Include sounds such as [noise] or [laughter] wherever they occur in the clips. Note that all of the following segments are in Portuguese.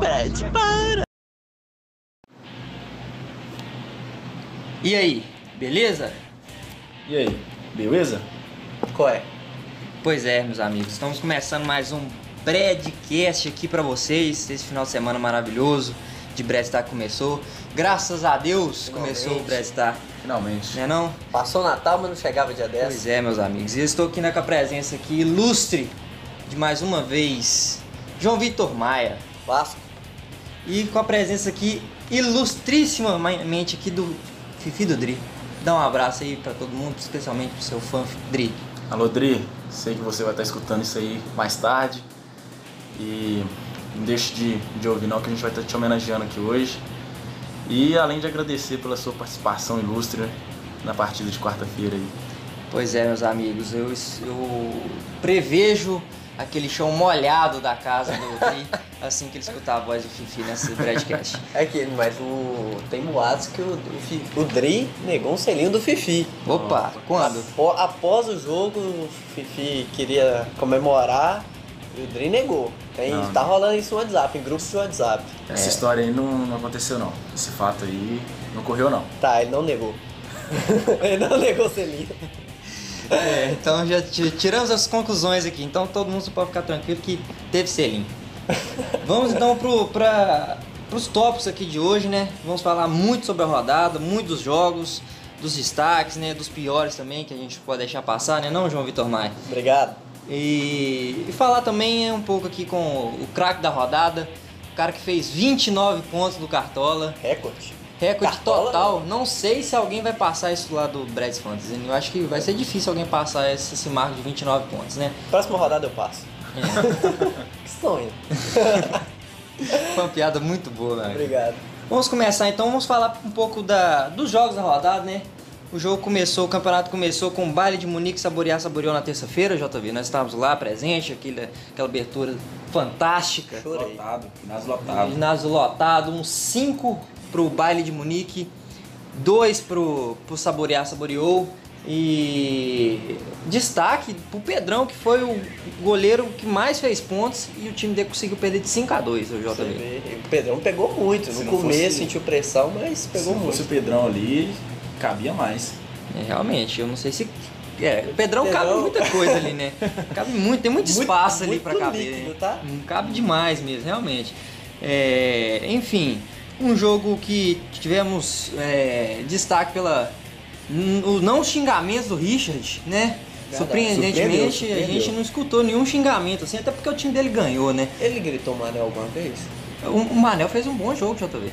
Brad, para! E aí, beleza? E aí, beleza? Qual é? Pois é, meus amigos, estamos começando mais um Bradcast aqui pra vocês. Esse final de semana maravilhoso de Bradstar começou. Graças a Deus Finalmente. começou o Bradstar, Finalmente. né não? Passou o Natal, mas não chegava dia 10. Pois é, meus amigos. E eu estou aqui né, com a presença aqui ilustre de mais uma vez João Vitor Maia. Vasco. E com a presença aqui ilustrissimamente aqui do Fifi do Dri. Dá um abraço aí pra todo mundo, especialmente pro seu fã Dri. Alô, Dri, sei que você vai estar escutando isso aí mais tarde. E não deixe de, de ouvir não, que a gente vai estar te homenageando aqui hoje. E além de agradecer pela sua participação ilustre na partida de quarta-feira aí. Pois é, meus amigos, eu, eu prevejo aquele chão molhado da casa do Dri [laughs] assim que ele escutar a voz do Fifi nesse broadcast. É que, mas o tem boatos que o, o, o Dri negou um selinho do Fifi. Opa, quando? Apo- após o jogo, o Fifi queria comemorar e o Dri negou. Tem, Não. tá rolando isso no WhatsApp, em grupos de WhatsApp. Essa história aí não, não aconteceu não. Esse fato aí não ocorreu não. Tá, ele não negou. [laughs] ele não negou o selinho. É, então já ti- tiramos as conclusões aqui. Então todo mundo pode ficar tranquilo que teve selinho. Vamos então pro, pra, pros tópicos aqui de hoje, né? Vamos falar muito sobre a rodada, muito dos jogos, dos destaques, né? Dos piores também que a gente pode deixar passar, né? Não, João Vitor Maia? Obrigado. E, e falar também um pouco aqui com o craque da rodada, o cara que fez 29 pontos do Cartola. Recorde. Recorde Cartola, total. Não sei se alguém vai passar isso lá do Brads Fantasy. Eu acho que vai ser difícil alguém passar esse, esse marco de 29 pontos, né? Próxima rodada eu passo. [laughs] que sonho. [laughs] Foi uma piada muito boa, né? Obrigado. Vamos começar então, vamos falar um pouco da, dos jogos da rodada, né? O jogo começou, o campeonato começou com o baile de Munique Saborear Saboreou na terça-feira, JV. Nós estávamos lá presente, aquele, aquela abertura fantástica. Chorei. Lotado, ginásio lotado. Ginásio lotado, um 5 pro baile de Munique, 2 pro, pro Saborear Saboreou. E destaque pro Pedrão, que foi o goleiro que mais fez pontos e o time dele conseguiu perder de 5 a 2 o vê, O Pedrão pegou muito. Se No começo fosse- sentiu pressão, mas pegou Se muito. fosse o Pedrão ali, cabia mais. É, realmente, eu não sei se. É, o Pedrão, Pedrão- cabe muita coisa ali, né? [laughs] Cabe muito, tem muito Muito- espaço ali pra caber. líquido, né? tá? Cabe demais mesmo, realmente. É, enfim, um jogo que tivemos é, destaque pela. O não xingamento do Richard, né? Surpreendentemente, Surpreendeu, a gente não escutou nenhum xingamento, assim, até porque o time dele ganhou, né? Ele gritou Manel alguma vez? O, o Manel fez um bom jogo, JV.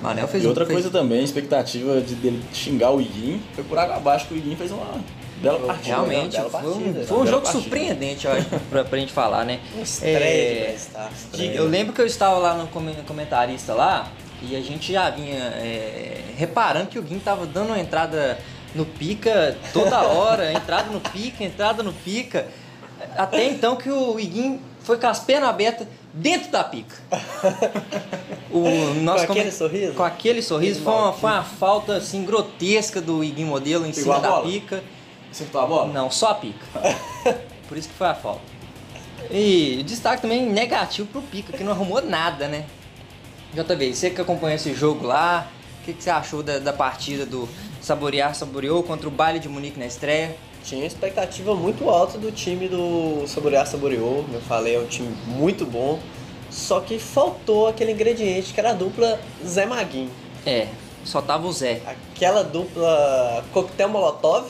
Manel fez E um- outra fez- coisa também, a expectativa de dele xingar o Iguinho foi por água abaixo que o Iguinho fez uma bela partida. Realmente, bela foi um, partida, foi um jogo partida. surpreendente, eu acho, pra, pra gente falar, né? [laughs] Um estreia É, Prestar. de- eu lembro que eu estava lá no come- comentarista lá e a gente já vinha é, reparando que o Guim tava dando uma entrada no pica toda hora, [laughs] entrada no pica, entrada no pica. Até então que o Iguim foi com as pernas abertas dentro da pica. O nosso Com aquele sorriso? Com aquele sorriso. Foi uma, foi uma falta assim grotesca do Iguim Modelo em Pegou cima da bola? pica. Acertou a bola? Não, só a pica. [laughs] Por isso que foi a falta. E destaque também negativo pro Pica, que não arrumou nada, né? JB, você que acompanha esse jogo lá, o que, que você achou da, da partida do Saborear Saboreou contra o Baile de Munique na estreia? Tinha expectativa muito alta do time do Saborear Saboreou. Como eu falei, é um time muito bom. Só que faltou aquele ingrediente que era a dupla Zé Maguinho. É, só tava o Zé. Aquela dupla coquetel molotov.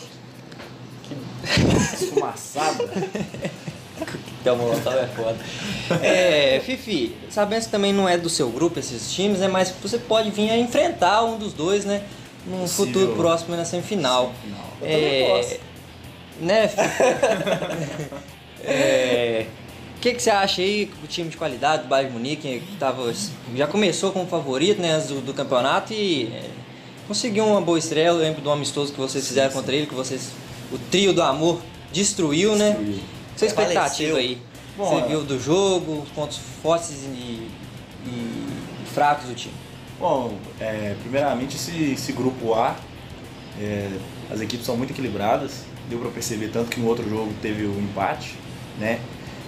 [laughs] Esfumaçada. [laughs] Então, Molotov é foda. É, Fifi, sabendo que também não é do seu grupo esses times, né? Mas você pode vir a enfrentar um dos dois, né? Num Possível. futuro próximo na semifinal. Semifinal. Eu também posso. Né? [laughs] É, O que, que você acha aí o time de qualidade do Bayern Munique que tava, já começou como favorito né, do, do campeonato e é, conseguiu uma boa estreia. Eu lembro do amistoso que vocês fizeram contra ele, que vocês, o trio do amor destruiu, né? Sua expectativa Prevaleceu. aí? Bom, Você é. viu do jogo, os pontos fortes e, e fracos do time? Bom, é, primeiramente esse, esse grupo A, é, as equipes são muito equilibradas, deu para perceber tanto que no outro jogo teve o empate, né?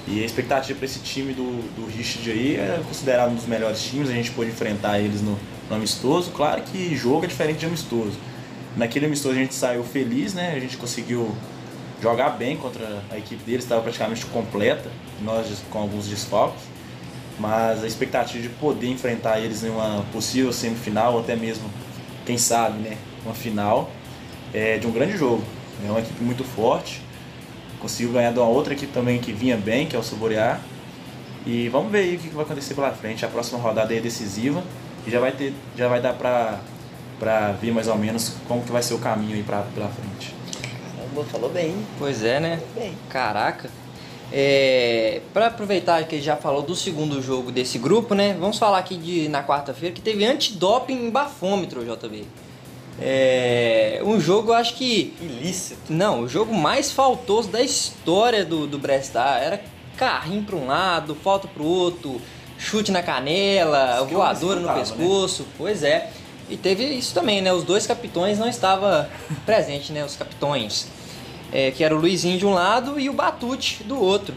E a expectativa para esse time do, do Richard aí é considerado um dos melhores times, a gente pôde enfrentar eles no, no amistoso. Claro que jogo é diferente de amistoso. Naquele amistoso a gente saiu feliz, né? A gente conseguiu jogar bem contra a equipe deles, estava praticamente completa, nós com alguns desfalques. Mas a expectativa de poder enfrentar eles em uma possível semifinal, ou até mesmo, quem sabe, né, uma final, é de um grande jogo. É uma equipe muito forte. Conseguiu ganhar de uma outra equipe também que vinha bem, que é o Saborear. E vamos ver aí o que vai acontecer pela frente. A próxima rodada é decisiva e já vai ter, já vai dar pra ver mais ou menos como que vai ser o caminho aí pra, pela frente. Caramba, falou bem. Pois é, né? Bem. Caraca. É, para aproveitar que ele já falou do segundo jogo desse grupo, né? Vamos falar aqui de na quarta-feira que teve antidoping em bafômetro, JB. É, um jogo, acho que Ilícito. não, o jogo mais faltoso da história do, do Brestar. Era carrinho para um lado, falta para o outro, chute na canela, voadora no disputava, pescoço. Pois é. E teve isso também, né? Os dois capitões não estavam [laughs] presentes, né? Os capitões. É, que era o Luizinho de um lado e o Batute do outro.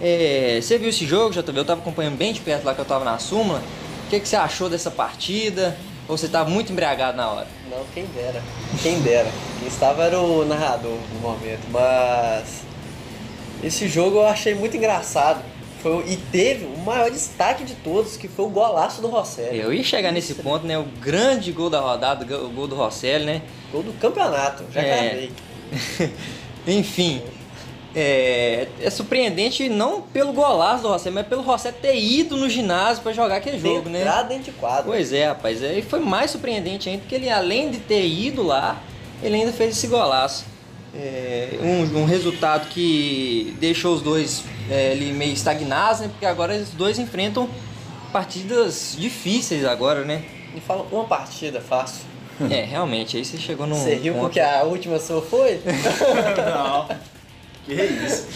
É, você viu esse jogo, JB? Eu estava acompanhando bem de perto lá que eu estava na súmula. O que, que você achou dessa partida? Ou você estava muito embriagado na hora? Não, quem dera. Quem dera. Quem estava era o narrador no momento. Mas esse jogo eu achei muito engraçado. Foi, e teve o maior destaque de todos, que foi o golaço do Rosselli. Eu ia chegar nesse ponto, né? O grande gol da rodada, o gol do Rosselli, né? Gol do campeonato, já É. gravei. [laughs] Enfim, é, é surpreendente não pelo golaço do Rosselli, mas pelo Rosselli ter ido no ginásio para jogar aquele jogo, né? Entrar dentro de quadro. Pois é, rapaz. E foi mais surpreendente ainda, porque ele, além de ter ido lá, ele ainda fez esse golaço. É, um, um resultado que deixou os dois é, ali meio estagnados, né? Porque agora os dois enfrentam partidas difíceis agora, né? Me fala uma partida fácil. É, realmente, aí você chegou num. Você riu ponto- porque a última sua foi? [laughs] Não, que é isso.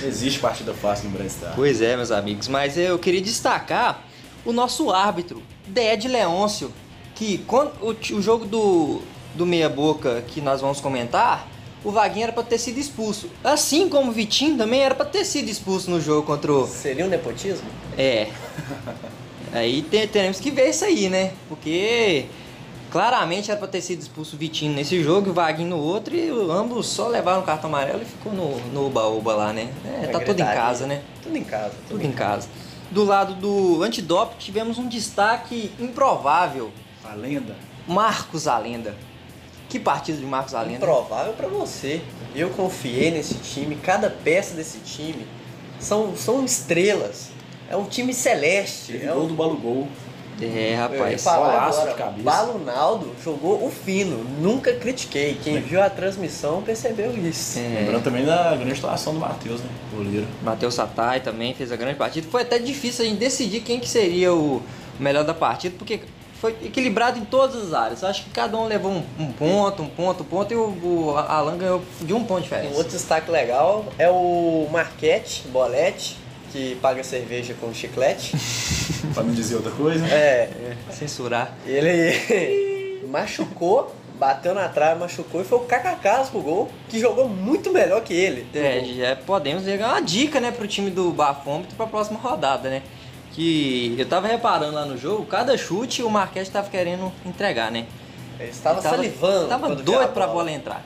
Não [laughs] existe partida fácil no Brastar. Pois é, meus amigos, mas eu queria destacar o nosso árbitro, Ded Leôncio, que quando o, o jogo do, do Meia Boca que nós vamos comentar, o Vaguinho era para ter sido expulso. Assim como o Vitinho também era para ter sido expulso no jogo contra o. Seria um nepotismo? É. [laughs] Aí te- teremos que ver isso aí, né? Porque claramente era para ter sido expulso o Vitinho nesse jogo e o Vaguinho no outro, e ambos só levaram o cartão amarelo e ficou no no oba-oba lá, né? É, tá tudo em casa, né? Tudo em casa. Tudo em casa. Do lado do antidoping tivemos um destaque improvável. A lenda. Marcos Alenda. Que partida de Marcos Alenda. Improvável pra você. Eu confiei nesse time, cada peça desse time são, são estrelas. É um time celeste. Teve É gol um, do Balugol. É, rapaz. golaço de cabeça. Balunaldo jogou o fino, nunca critiquei. Quem viu a transmissão percebeu isso. É, Lembrando também da grande atuação do Matheus, né? Goleiro. Matheus Satai também fez a grande partida. Foi até difícil a gente decidir quem que seria o melhor da partida, porque foi equilibrado em todas as áreas. Acho que cada um levou um, um ponto, um ponto, um ponto, e o, o Alan ganhou de um ponto de Um outro destaque legal é o Marquete, Bolete, que paga cerveja com chiclete. [laughs] Pra não dizer outra coisa. É, Censurar. Ele [laughs] machucou, bateu na trave, machucou e foi o Kakakas pro gol, que jogou muito melhor que ele. É, já podemos pegar uma dica, né, pro time do Bafômetro pra próxima rodada, né? Que eu tava reparando lá no jogo, cada chute o Marquete tava querendo entregar, né? Ele estava Ele salivando. Tava quando viu doido pra bola entrar.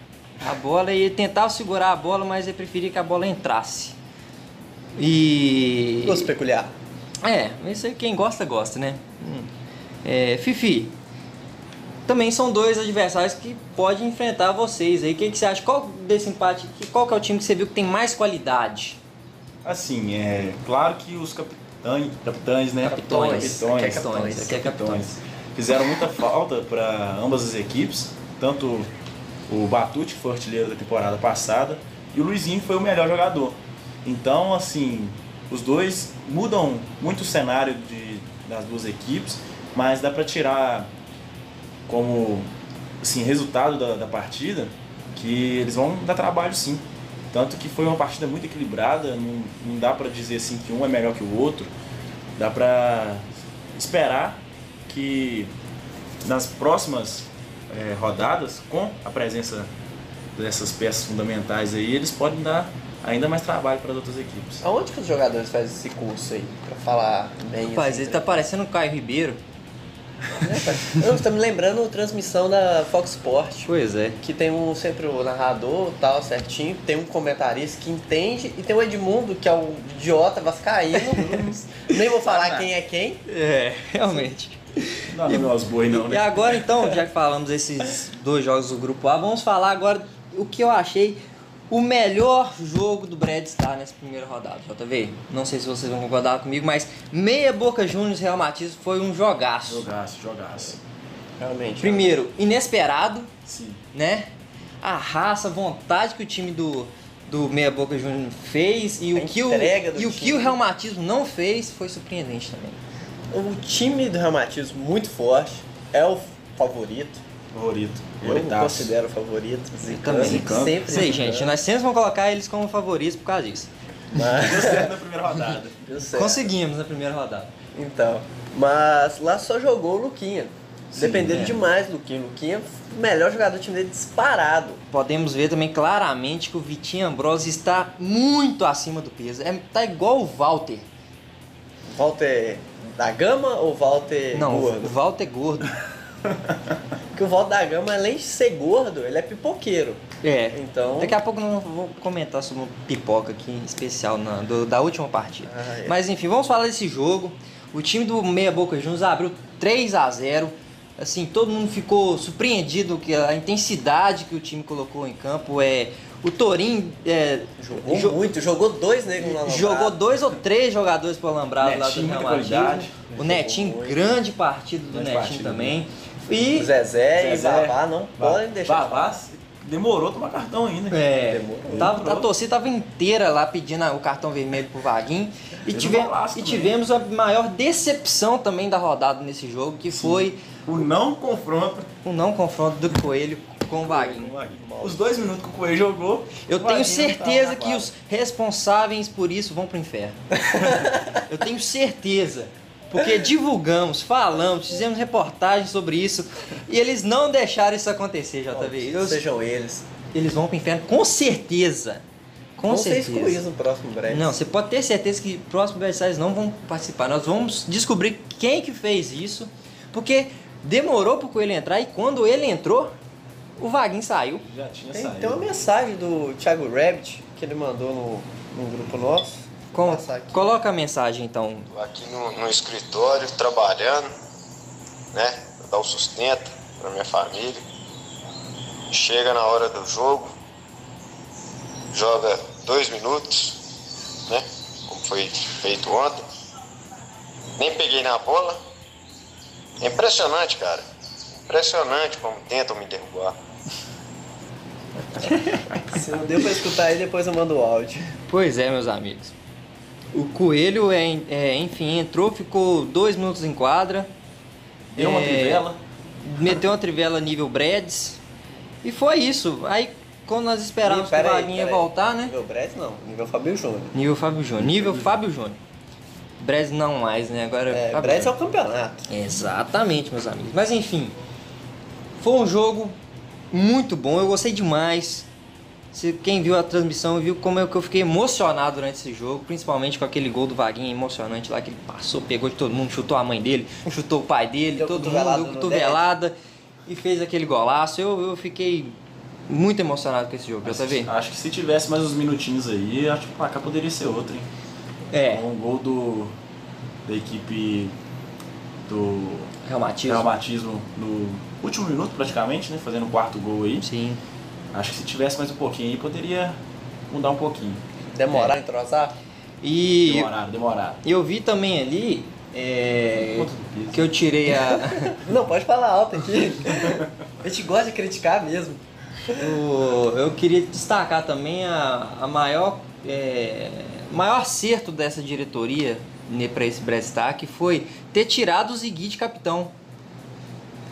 A bola, ele tentava segurar a bola, mas ele preferia que a bola entrasse. E. Gosto peculiar. É, isso aí quem gosta, gosta, né? Hum. É, Fifi, também são dois adversários que podem enfrentar vocês aí. O que, que você acha? Qual desse empate, qual que é o time que você viu que tem mais qualidade? Assim, é claro que os capitães, capitães né? Capitões. capitões, é capitões, é capitões. Fizeram muita falta para ambas as equipes, tanto o Batute, que foi artilheiro da temporada passada, e o Luizinho foi o melhor jogador. Então, assim, os dois mudam muito o cenário de, das duas equipes, mas dá para tirar como assim, resultado da, da partida que eles vão dar trabalho sim. Tanto que foi uma partida muito equilibrada, não, não dá para dizer assim que um é melhor que o outro. Dá para esperar que nas próximas eh, rodadas, com a presença dessas peças fundamentais aí, eles podem dar ainda mais trabalho para as outras equipes. Aonde que os jogadores fazem esse curso aí? Pra falar bem Rapaz, assim, ele tá parecendo o Caio Ribeiro. [laughs] Eu tô me lembrando transmissão da Fox Sport. Pois é. Que tem um sempre o narrador tal, certinho, tem um comentarista que entende e tem o Edmundo, que é o idiota vascaíno. [laughs] Nem vou falar quem é quem. É, realmente. Não, não, não, os boi não, E né? agora então, já que falamos desses dois jogos do grupo A, vamos falar agora o que eu achei o melhor jogo do Brad Star nessa primeira rodada, JV. Não sei se vocês vão concordar comigo, mas meia Boca Juniors Real Matias foi um jogaço. Jogaço, jogaço. Realmente. Primeiro, inesperado, Sim. né? A raça, a vontade que o time do, do Meia Boca Juniors fez e A o que o, e o que time. o Real Matismo não fez foi surpreendente também. O time do Reumatismo muito forte, é o favorito. Favorito. Eu Favoritaço. considero o favorito. também. Zicano. Sempre. Sei, gente, nós sempre vamos colocar eles como favoritos por causa disso. Mas, Deu certo na primeira rodada. deu certo. Conseguimos na primeira rodada. Então, mas lá só jogou o Luquinha. Sim, Dependendo é. demais do Luquinha. Luquinha, o melhor jogador do time dele disparado. Podemos ver também claramente que o Vitinho Ambrose está muito acima do peso. É, tá igual o Walter. Walter da Gama ou Walter Não, o gordo? Walter é gordo. Porque o Walter da Gama, além de ser gordo, ele é pipoqueiro. É. Então. Daqui a pouco eu não vou comentar sobre um pipoca aqui em especial na, do- da última partida. Ah, é. Mas enfim, vamos falar desse jogo. O time do Meia Boca Juniors abriu 3 a 0 Assim, todo mundo ficou surpreendido que a intensidade que o time colocou em campo é o Torinho é, Jogou jo- muito, jogou dois negros no jogou dois ou três jogadores pro Alambrado lá do Real Madrid. O Netinho, grande partida do Grande Netinho também. O E Zezé, e Zezé. Vavá não podem deixar. de Vavá demorou a tomar cartão ainda. É, Demorou. tava, Demorou. a torcida tava inteira lá pedindo o cartão vermelho pro Vaguinho. E, tive- e também. tivemos a maior decepção também da rodada nesse jogo, que foi O não confronto o não confronto do Coelho com o Vaguinho. Os dois minutos que o Coelho jogou. Eu tenho certeza tava que os responsáveis por isso vão pro inferno. [laughs] Eu tenho certeza. Porque divulgamos, falamos, fizemos reportagens sobre isso e eles não deixaram isso acontecer, JV. Eu- Sejam eles. eles vão pro inferno com certeza. Com Vão ser certeza. excluídos no próximo breve. Não, você pode ter certeza que próximos adversários não vão participar. Nós vamos descobrir quem que fez isso, porque demorou pro Coelho entrar e quando ele entrou, o Vaguinho saiu. Já tinha Tem, saído. tem uma mensagem do Thiago Rabbit que ele mandou no, no grupo nosso. Com- Vou passar aqui. coloca a mensagem então. Aqui no, no escritório trabalhando, né? Pra dar o sustento pra minha família. Chega na hora do jogo, joga dois minutos, né? Como foi feito ontem. Nem peguei na bola. É impressionante, cara. Impressionante como tentam me derrubar. [laughs] Se não deu pra escutar aí, depois eu mando o áudio. Pois é, meus amigos. O Coelho, é, é, enfim, entrou, ficou dois minutos em quadra. Deu uma É, trivela. Meteu uma trivela nível Brads. E foi isso. Aí, quando nós esperávamos que o Vaguinho ia voltar, né? Nível Brett não, nível Fabio Júnior. Nível Fábio Júnior. Nível Fábio Júnior. Brads não mais, né? Agora É, Fábio Brett é o campeonato. Exatamente, meus amigos. Mas enfim, foi um jogo muito bom. Eu gostei demais. Se quem viu a transmissão viu como é que eu fiquei emocionado durante esse jogo, principalmente com aquele gol do Vaguinho emocionante lá que ele passou, pegou de todo mundo, chutou a mãe dele, [laughs] chutou o pai dele, Deu todo mundo deu cotovelada e fez aquele golaço. Eu, eu fiquei muito emocionado com esse jogo, já tá vendo? Acho que se tivesse mais uns minutinhos aí, acho que o placar poderia ser outro, hein? É, Um gol do, da equipe do reumatismo. Reumatismo no último minuto praticamente, né? Fazendo o quarto gol aí. Sim. Acho que se tivesse mais um pouquinho aí, poderia mudar um pouquinho. Demorar É. entrosar? E Demorado, demorado. eu vi também ali é, que eu tirei a. [laughs] Não, pode falar alto aqui. a gente gosta de criticar mesmo. O- eu queria destacar também a, a maior, é, maior acerto dessa diretoria para esse Brestar, que foi ter tirado o Zigui de capitão.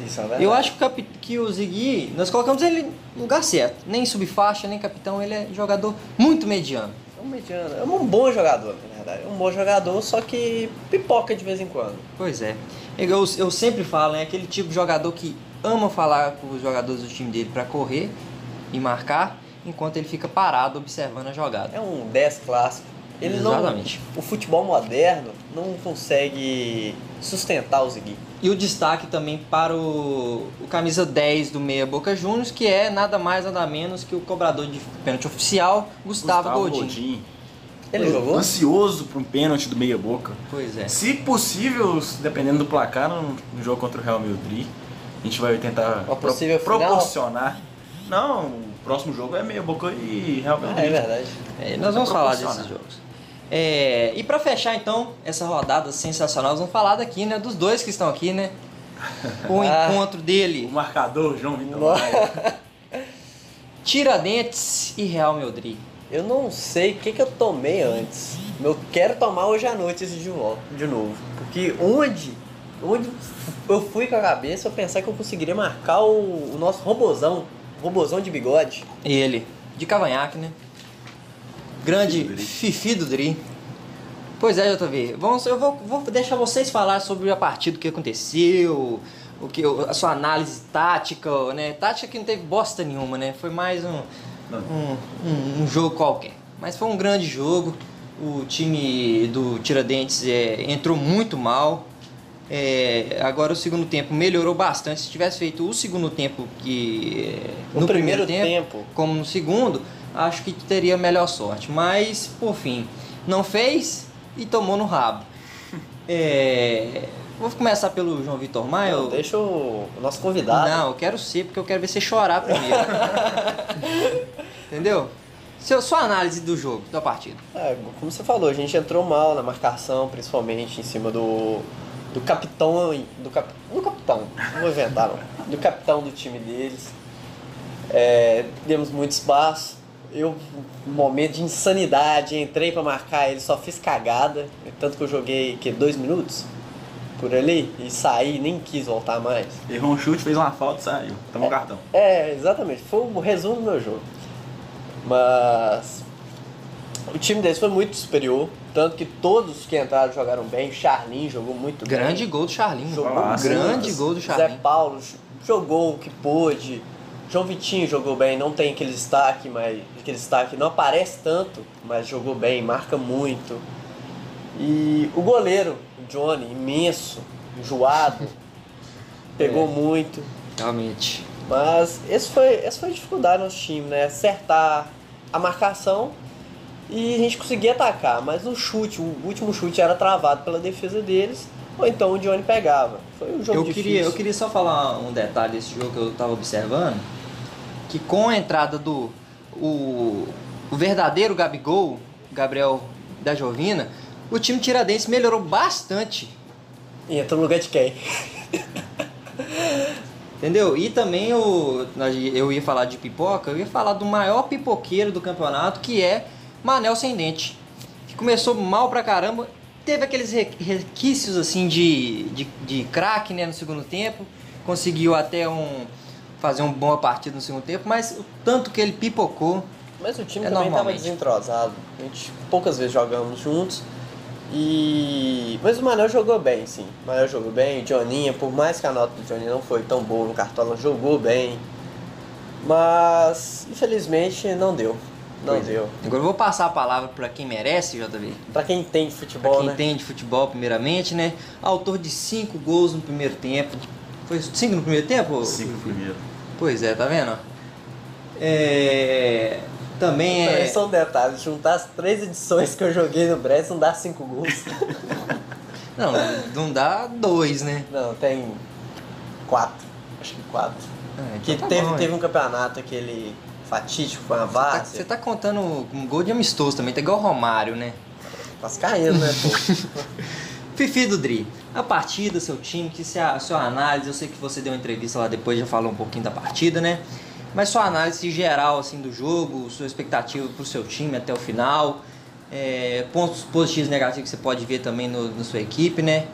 Isso é verdade. Eu acho que o, que o Zigui, nós colocamos ele no lugar certo. Nem subfaixa, nem capitão, ele é jogador muito mediano. É um mediano. É um bom jogador, na verdade. É um bom jogador, só que pipoca de vez em quando. Pois é. Eu, eu sempre falo, é aquele tipo de jogador que ama falar com os jogadores do time dele para correr e marcar enquanto ele fica parado observando a jogada. É um 10 clássico. Ele Exatamente. não, o futebol moderno não consegue sustentar o Ziggy. E o destaque também para o, o camisa 10 do Meia Boca Juniors, que é nada mais nada menos que o cobrador de pênalti oficial, Gustavo, Godin. Ele jogou? Ansioso para um pênalti do meia boca. Pois é. Se possível, dependendo do placar, no, jogo contra o Real Madrid, a gente vai tentar final? proporcionar. Não, o próximo jogo é meia boca e Real Ah, Madrid. é verdade. É, nós vamos falar desses jogos. É, e para fechar então essa rodada sensacional, nós vamos falar daqui, né, dos dois que estão aqui, né? O [laughs] Ah. encontro O dele, marcador, João Vitor. Tiradentes e Real Madrid. Eu não sei o que, que eu tomei antes. Eu quero tomar hoje à noite esse de volta, de novo. Porque onde, onde eu fui com a cabeça, eu pensar que eu conseguiria marcar o, o nosso robozão, robozão de bigode. Ele, de cavanhaque, né? Grande Fifi do Dri. Fifi do Dri. Pois é, JV. Vamos, eu vou, vou deixar vocês falar sobre a partida, o que aconteceu, o que, a sua análise tática, né? Tática que não teve bosta nenhuma, né? Foi mais um, um, um, um jogo qualquer. Mas foi um grande jogo. O time do Tiradentes é, entrou muito mal. É, agora o segundo tempo melhorou bastante. Se tivesse feito o segundo tempo que No primeiro tempo. como no segundo, acho que teria melhor sorte. Mas, por fim, não fez e tomou no rabo. [laughs] É, vou começar pelo João Vitor Maia. Não, eu- deixa o, o nosso convidado. não, eu quero ser, porque eu quero ver você chorar primeiro. [laughs] Entendeu? Seu, sua análise do jogo, da partida. É, como você falou, a gente entrou mal na marcação, principalmente em cima do, do capitão. Do, cap, do capitão, não vou inventar não. Do capitão do time deles. É, demos muito espaço. Eu, um momento de insanidade, entrei pra marcar ele, só fiz cagada. Tanto que eu joguei que dois minutos por ali e saí, nem quis voltar mais. Errou um chute, fez uma falta e saiu. Tomou um cartão. É, exatamente. Foi o resumo do meu jogo. Mas o time deles foi muito superior. Tanto que todos que entraram jogaram bem. Charlin jogou muito Grande bem. gol do Charlinho. Jogou Nossa, grande gol do Zé Charlinho. Paulo jogou o que pôde. João Vitinho jogou bem, não tem aquele destaque, mas aquele destaque não aparece tanto, mas jogou bem, marca muito. E o goleiro, o Johnny, imenso, enjoado, [laughs] pegou É. muito. Realmente. Mas esse foi, essa foi a dificuldade do nosso time, né? Acertar a marcação e a gente conseguia atacar. Mas o chute, o último chute era travado pela defesa deles, ou então o Johnny pegava. Foi um jogo Eu difícil. queria, eu queria só falar um detalhe desse jogo que eu tava observando. Que com a entrada do. O, o verdadeiro Gabigol, Gabriel da Jovina, o time Tiradentes melhorou bastante. E entra no lugar de quem? Entendeu? E também o, eu ia falar de pipoca, eu ia falar do maior pipoqueiro do campeonato, que é Manel Sem Dente. Que começou mal pra caramba, teve aqueles re- requisitos assim de, de, de craque né, no segundo tempo, conseguiu até um, fazer uma boa partida no segundo tempo, mas o tanto que ele pipocou, Mas o time É também estava desentrosado. A gente poucas vezes jogamos juntos. E. Mas o Manel jogou bem, sim. O Manel jogou bem, o Johninha, por mais que a nota do Johnny não foi tão boa no cartola, jogou bem. Mas infelizmente não deu. Não Pois é. deu. Agora eu vou passar a palavra para quem merece, JV. Pra quem Pra futebol, quem né? entende futebol, primeiramente, né? Autor de cinco gols no primeiro tempo. Foi cinco no primeiro tempo? Cinco primeiro. Pois é, tá vendo? É... Também é. Só um detalhe, juntar as três edições que eu joguei no Brest não dá cinco gols. [laughs] Não, não dá dois, né? não, tem quatro. Acho que quatro. É, então Que tá teve, bom, teve é. um campeonato aquele fatídico, foi uma Tá- várzea. Você tá contando um gol de amistoso também, tá igual o Romário, né? Quase caindo, né, pô? [laughs] Fifi do Dri, a partida, seu time, que se a sua análise, eu sei que você deu uma entrevista lá depois, já falou um pouquinho da partida, né? Mas sua análise geral assim do jogo, sua expectativa pro seu time até o final, é, pontos positivos e negativos que você pode ver também no, na sua equipe, né?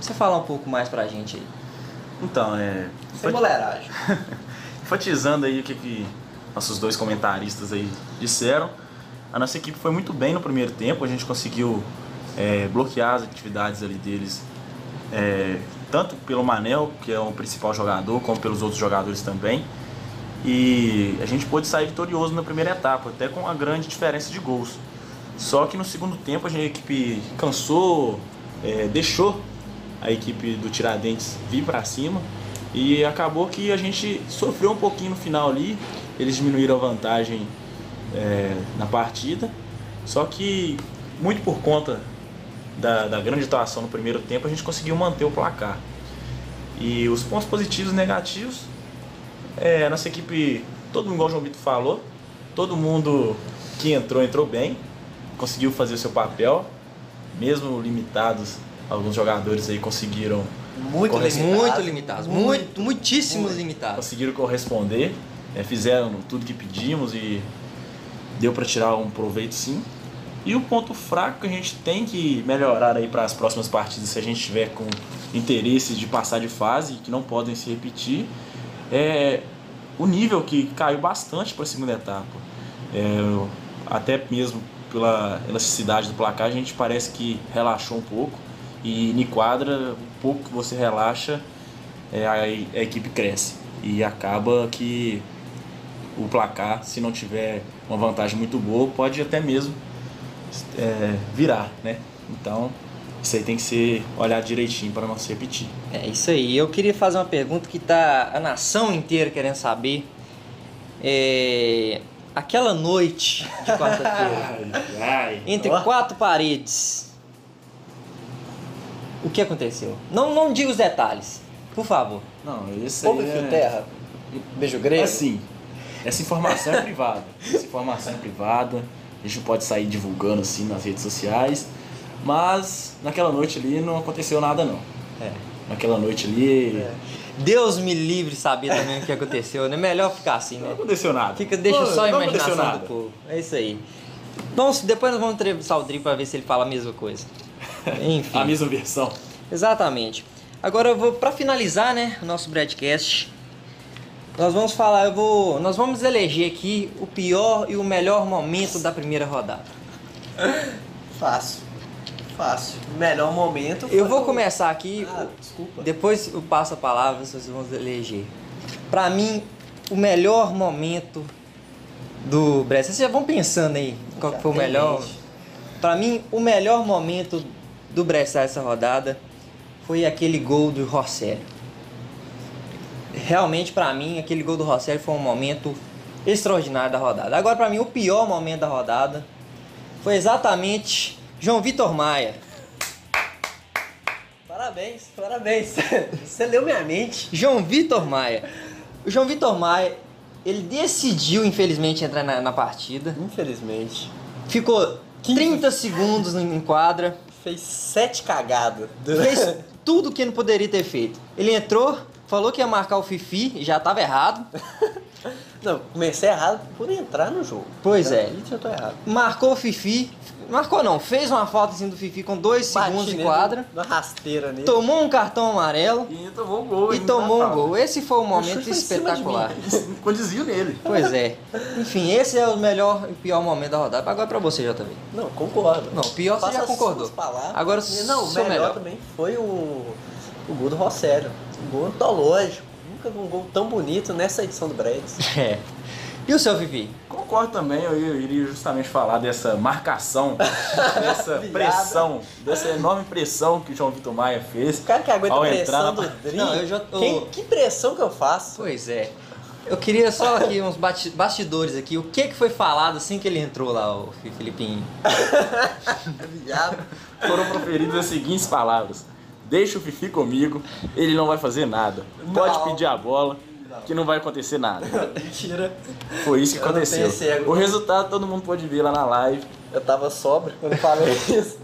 Você falar um pouco mais pra gente aí. Então, é. Sem moleragem. [laughs] Enfatizando aí o que, que nossos dois comentaristas aí disseram. A nossa equipe foi muito bem no primeiro tempo, a gente conseguiu é, bloquear as atividades ali deles, é, tanto pelo Manel, que é o principal jogador, como pelos outros jogadores também. E a gente pôde sair vitorioso na primeira etapa, até com uma grande diferença de gols. Só que no segundo tempo a gente- a equipe cansou, é, deixou a equipe do Tiradentes vir para cima e acabou que a gente sofreu um pouquinho no final ali. Eles diminuíram a vantagem é, na partida, só que muito por conta da, da grande atuação no primeiro tempo a gente conseguiu manter o placar. E os pontos positivos e negativos, é, nossa equipe, todo mundo, igual o João Vitor falou, todo mundo que entrou, entrou bem, conseguiu fazer o seu papel, mesmo limitados, alguns jogadores aí conseguiram, Muito. Muito limitados. Muito, muitíssimos muito. limitados. conseguiram corresponder, é, fizeram tudo que pedimos e deu para tirar um proveito sim. E o ponto fraco que a gente tem que melhorar aí para as próximas partidas, se a gente tiver com interesse de passar de fase, que não podem se repetir, é o nível que caiu bastante para a segunda etapa. É, até mesmo pela elasticidade do placar, a gente parece que relaxou um pouco. E em quadra, o pouco que você relaxa, é, a, a equipe cresce. E acaba que o placar, se não tiver uma vantagem muito boa, pode até mesmo é, virar, né? Então, isso aí tem que ser olhado direitinho para não se repetir. É isso aí. Eu queria fazer uma pergunta que tá a nação inteira querendo saber. É, Aquela noite de quarta-feira, [laughs] entre Ó. quatro paredes, o que aconteceu? Não, não diga os detalhes, por favor. Não, isso aí fio é... terra. Beijo grego. Assim, essa informação é privada. Essa informação é privada. A gente não pode sair divulgando assim nas redes sociais. Mas naquela noite ali não aconteceu nada não. É. Naquela noite ali É. Deus me livre saber também o que aconteceu, né? Melhor ficar assim, não né? aconteceu nada. Fica, deixa Pô, só a não imaginação nada. do povo. É isso aí. Vamos, depois nós vamos entrevistar o Dri pra ver se ele fala a mesma coisa. [laughs] Enfim. A mesma versão. Exatamente. Agora eu vou para finalizar, né, o nosso broadcast. Nós vamos falar, eu vou, nós vamos eleger aqui o pior e o melhor momento da primeira rodada. Fácil. Fácil. Melhor momento. Eu vou o- começar aqui, Ah, desculpa. depois eu passo a palavra, vocês vão eleger. Pra mim, o melhor momento do Brest. Vocês já vão pensando aí qual Já foi o melhor. Pra mim, o melhor momento do Brest essa rodada foi aquele gol do Rosselli. Realmente, pra mim, aquele gol do Rosselli foi um momento extraordinário da rodada. Agora, pra mim, o pior momento da rodada foi exatamente João Vitor Maia. Parabéns, parabéns. [laughs] Você leu minha mente. João Vitor Maia. O João Vitor Maia, ele decidiu, infelizmente, entrar na, na partida. Infelizmente. Ficou 30 segundos em quadra. Fez sete cagadas. Fez tudo que não poderia ter feito. Ele entrou, falou que ia marcar o Fifi, já estava errado. [laughs] Não, comecei errado por entrar no jogo. Pois é. Já tô errado. Marcou o Fifi. Marcou não, fez uma falta assim do Fifi com dois Bati segundos nele, quadra. Uma rasteira nele. Tomou um cartão amarelo E tomou um gol. e tomou na um gol. Esse foi um momento de espetacular. [laughs] Com desvio nele. Pois é. Enfim, esse é o melhor e pior momento da rodada. Agora pra você, JV. Não, concordo. Não, pior você Faça já concordou. Agora Não, o melhor, melhor. também foi o, o gol do Rossello. Um gol antológico. Nunca vi um gol tão bonito nessa edição do Braves. [laughs] É. E o seu Fifi? Concordo também, eu iria justamente falar dessa marcação, [laughs] dessa pressão, dessa enorme pressão que o João Vitor Maia fez. O cara que aguenta Ao a entrar pressão na do Dri. Não, eu já- eu- Quem- que pressão que eu faço? Pois é. Eu queria só aqui uns bastidores aqui. O que que foi falado assim que ele entrou lá, o Fi- Filipinho? [laughs] Viado. Foram proferidas as seguintes palavras: Deixa o Fifi comigo, ele não vai fazer nada. Pode Não. pedir a bola, que não vai acontecer nada. [laughs] Mentira. Foi isso que Eu aconteceu. O resultado todo mundo pode ver lá na live. Eu tava sóbrio quando eu falei [laughs] isso.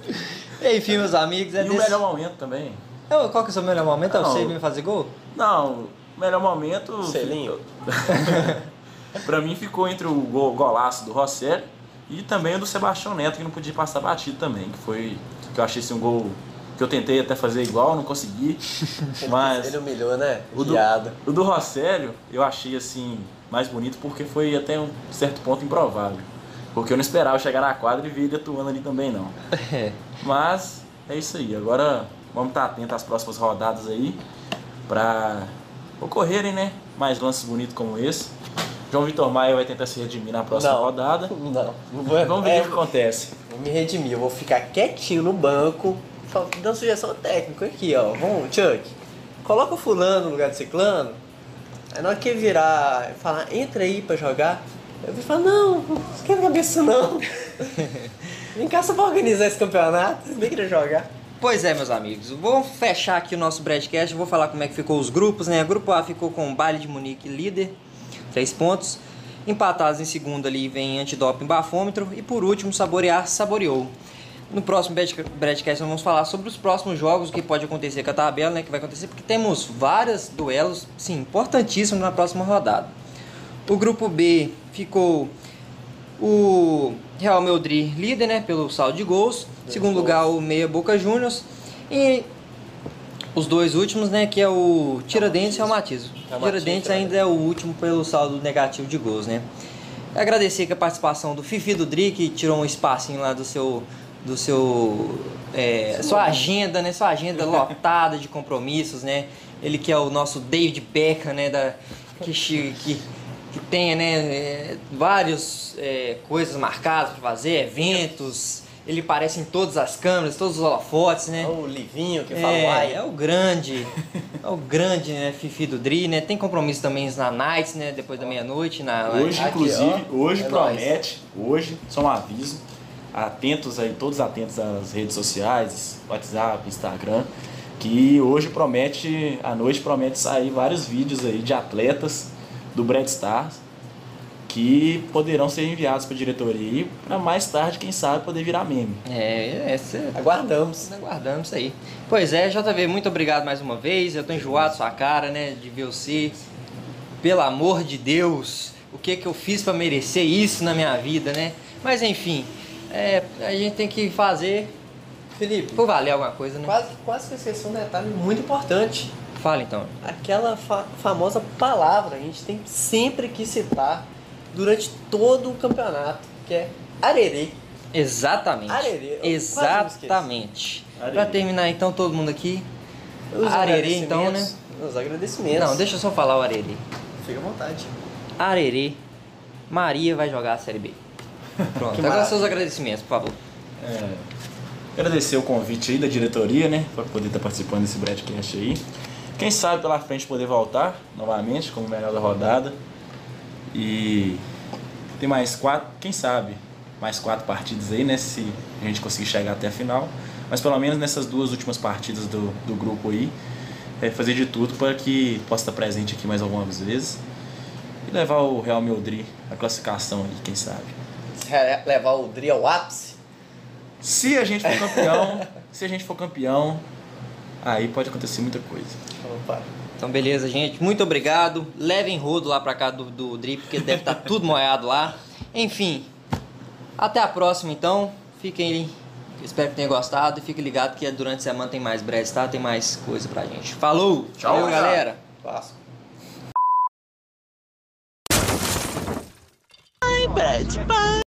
Enfim, meus amigos, é E o desse... melhor momento também. É, Qual que é o seu melhor momento? É Não. você me fazer gol? Não, o melhor momento. Selinho. [laughs] pra mim ficou entre o gol, golaço do Rosselli e também o do Sebastião Neto, que não podia passar batido também. Que foi. Que eu achei esse um gol que eu tentei até fazer igual, não consegui. [laughs] Mas. Ele humilhou, né? O do, o do Rosselli eu achei assim mais bonito porque foi até um certo ponto improvável. Porque eu não esperava chegar na quadra e ver ele atuando ali também não. [laughs] É. Mas é isso aí. Agora vamos estar atentos às próximas rodadas aí para ocorrerem, né? mais lances bonitos como esse. João Vitor Maia vai tentar se redimir na próxima Não. rodada. Não, não vou, Vamos ver é, o que acontece. vou me redimir, eu vou ficar quietinho no banco, dando sugestão técnica aqui, ó. Vamos, Chuck, coloca o fulano no lugar do ciclano. Aí na hora que ele virar e falar, entra aí pra jogar, eu vou falar, não, não esquenta a cabeça não. [laughs] Vem cá só pra organizar esse campeonato, nem queria jogar. Pois é, meus amigos. Vou fechar aqui o nosso broadcast. Vou falar como é que ficou os grupos, né? O grupo A ficou com o Baile de Munique líder, 3 pontos. Empatados em segundo ali vem Antidoping Bafômetro. E por último, Saborear Saboreou. No próximo broadca- broadcast nós vamos falar sobre os próximos jogos, o que pode acontecer com a tabela, né? Que vai acontecer, porque temos vários duelos, sim, importantíssimos na próxima rodada. O grupo B ficou o Real Meldri líder, né, pelo saldo de gols. Segundo lugar, o Meia Boca Juniors. E os dois últimos, né, que é o Tiradentes e o Matizo. Tiradentes ainda é o último pelo saldo negativo de gols, né. Agradecer a participação do Fifi do Dri, que tirou um espacinho lá do seu do seu é, sua agenda, né, sua agenda [laughs] lotada de compromissos, né. Ele que é o nosso David Beckham, né, da que que que tenha né, é, várias é, coisas marcadas para fazer, eventos. Ele aparece em todas as câmeras, todos os holofotes, né? O Livinho que fala É, é o grande, [laughs] é o grande né, Fifi do Dri, né? Tem compromisso também na Nights, né? Depois da meia-noite. Na, Hoje, Aqui, inclusive, ó. hoje É promete, hoje, só um aviso, atentos aí, todos atentos às redes sociais, WhatsApp, Instagram, que hoje promete, à noite promete sair vários vídeos aí de atletas do Brad Stars que poderão ser enviados para a diretoria e para mais tarde, quem sabe, poder virar meme. É, essa, Aguardamos. Aguardamos isso aí. Pois é, JV, muito obrigado mais uma vez. Eu tô enjoado sua cara, né? De ver você. Pelo amor de Deus, o que que eu fiz pra merecer isso na minha vida, né? Mas enfim, é, a gente tem que fazer Felipe, por valer alguma coisa, né? quase, quase que eu esqueci um detalhe muito importante. Fala então. Aquela fa- famosa palavra a gente tem sempre que citar durante todo o campeonato, que é arerê. Exatamente. Arerê, Exatamente. Pra terminar então, todo mundo aqui. Os Arerê, então, agradecimentos- Os agradecimentos. Não, deixa eu só falar o Arerê. Fica à vontade. Arerê, Maria vai jogar a Série B. Pronto, agora maravilha. seus agradecimentos, por favor. É, agradecer o convite aí da diretoria, né? Para poder estar participando desse broadcast aí. Quem sabe pela frente poder voltar novamente como melhor da rodada. E tem mais quatro, quem sabe, mais quatro partidas aí, né? Se a gente conseguir chegar até a final. Mas pelo menos nessas duas últimas partidas do, do grupo aí, é fazer de tudo para que possa estar presente aqui mais algumas vezes. E levar o Real Meldri a classificação aí, quem sabe. Levar o Dri ao ápice, Se a gente for campeão, [laughs] se a gente for campeão, aí pode acontecer muita coisa. opa, Então, beleza, gente. Muito obrigado. Levem rodo lá pra cá do, do Drip, porque deve estar tudo molhado lá. Enfim, até a próxima, então. Fiquem. Espero que tenham gostado e fiquem ligados que durante a semana tem mais breve, tá? Tem mais coisa pra gente. Falou! Tchau, Valeu, galera. passo. Brad, bye.